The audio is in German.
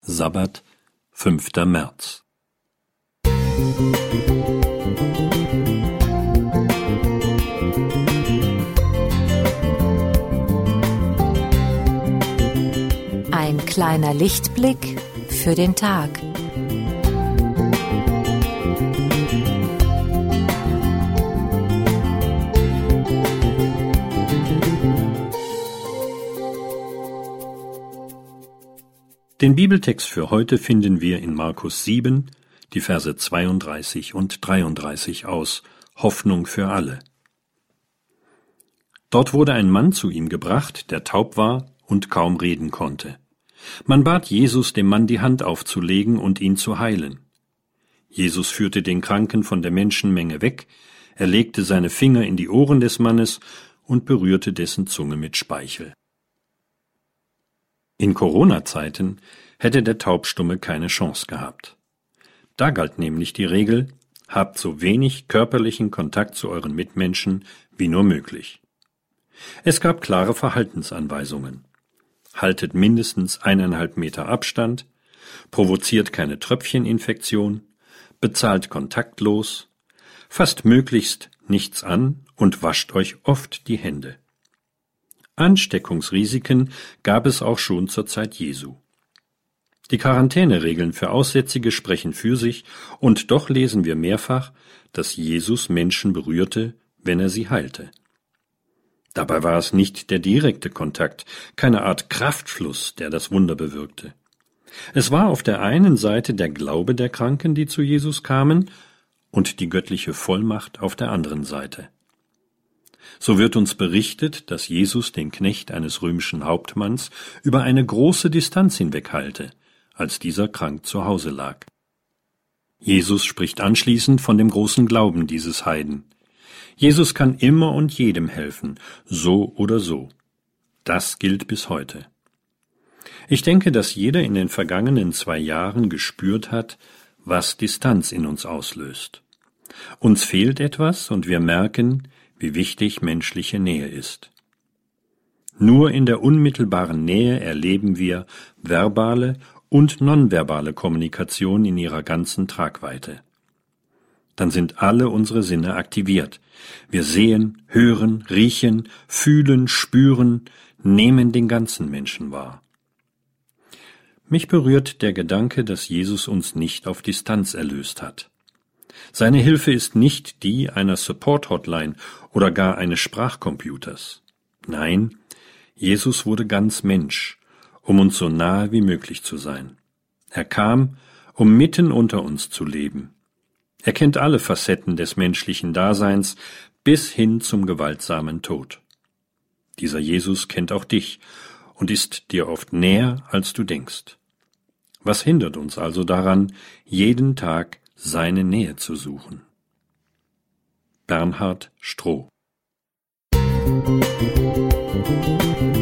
Sabbat, 5. März. Ein kleiner Lichtblick für den Tag. Den Bibeltext für heute finden wir in Markus 7, die Verse 32 und 33 aus Hoffnung für alle. Dort wurde ein Mann zu ihm gebracht, der taub war und kaum reden konnte. Man bat Jesus, dem Mann die Hand aufzulegen und ihn zu heilen. Jesus führte den Kranken von der Menschenmenge weg, er legte seine Finger in die Ohren des Mannes und berührte dessen Zunge mit Speichel. In Corona-Zeiten hätte der Taubstumme keine Chance gehabt. Da galt nämlich die Regel, habt so wenig körperlichen Kontakt zu euren Mitmenschen wie nur möglich. Es gab klare Verhaltensanweisungen. Haltet mindestens eineinhalb Meter Abstand, provoziert keine Tröpfcheninfektion, bezahlt kontaktlos, fasst möglichst nichts an und wascht euch oft die Hände. Ansteckungsrisiken gab es auch schon zur Zeit Jesu. Die Quarantäneregeln für Aussätzige sprechen für sich, und doch lesen wir mehrfach, dass Jesus Menschen berührte, wenn er sie heilte. Dabei war es nicht der direkte Kontakt, keine Art Kraftfluss, der das Wunder bewirkte. Es war auf der einen Seite der Glaube der Kranken, die zu Jesus kamen, und die göttliche Vollmacht auf der anderen Seite. So wird uns berichtet, dass Jesus den Knecht eines römischen Hauptmanns über eine große Distanz hinweg heilte, als dieser krank zu Hause lag. Jesus spricht anschließend von dem großen Glauben dieses Heiden. Jesus kann immer und jedem helfen, so oder so. Das gilt bis heute. Ich denke, dass jeder in den vergangenen zwei Jahren gespürt hat, was Distanz in uns auslöst. Uns fehlt etwas und wir merken, wie wichtig menschliche Nähe ist. Nur in der unmittelbaren Nähe erleben wir verbale und nonverbale Kommunikation in ihrer ganzen Tragweite. Dann sind alle unsere Sinne aktiviert. Wir sehen, hören, riechen, fühlen, spüren, nehmen den ganzen Menschen wahr. Mich berührt der Gedanke, dass Jesus uns nicht auf Distanz erlöst hat. Seine Hilfe ist nicht die einer Support-Hotline oder gar eines Sprachcomputers. Nein, Jesus wurde ganz Mensch, um uns so nahe wie möglich zu sein. Er kam, um mitten unter uns zu leben. Er kennt alle Facetten des menschlichen Daseins bis hin zum gewaltsamen Tod. Dieser Jesus kennt auch dich und ist dir oft näher, als du denkst. Was hindert uns also daran, jeden Tag seine Nähe zu suchen. Bernhard Stroh Musik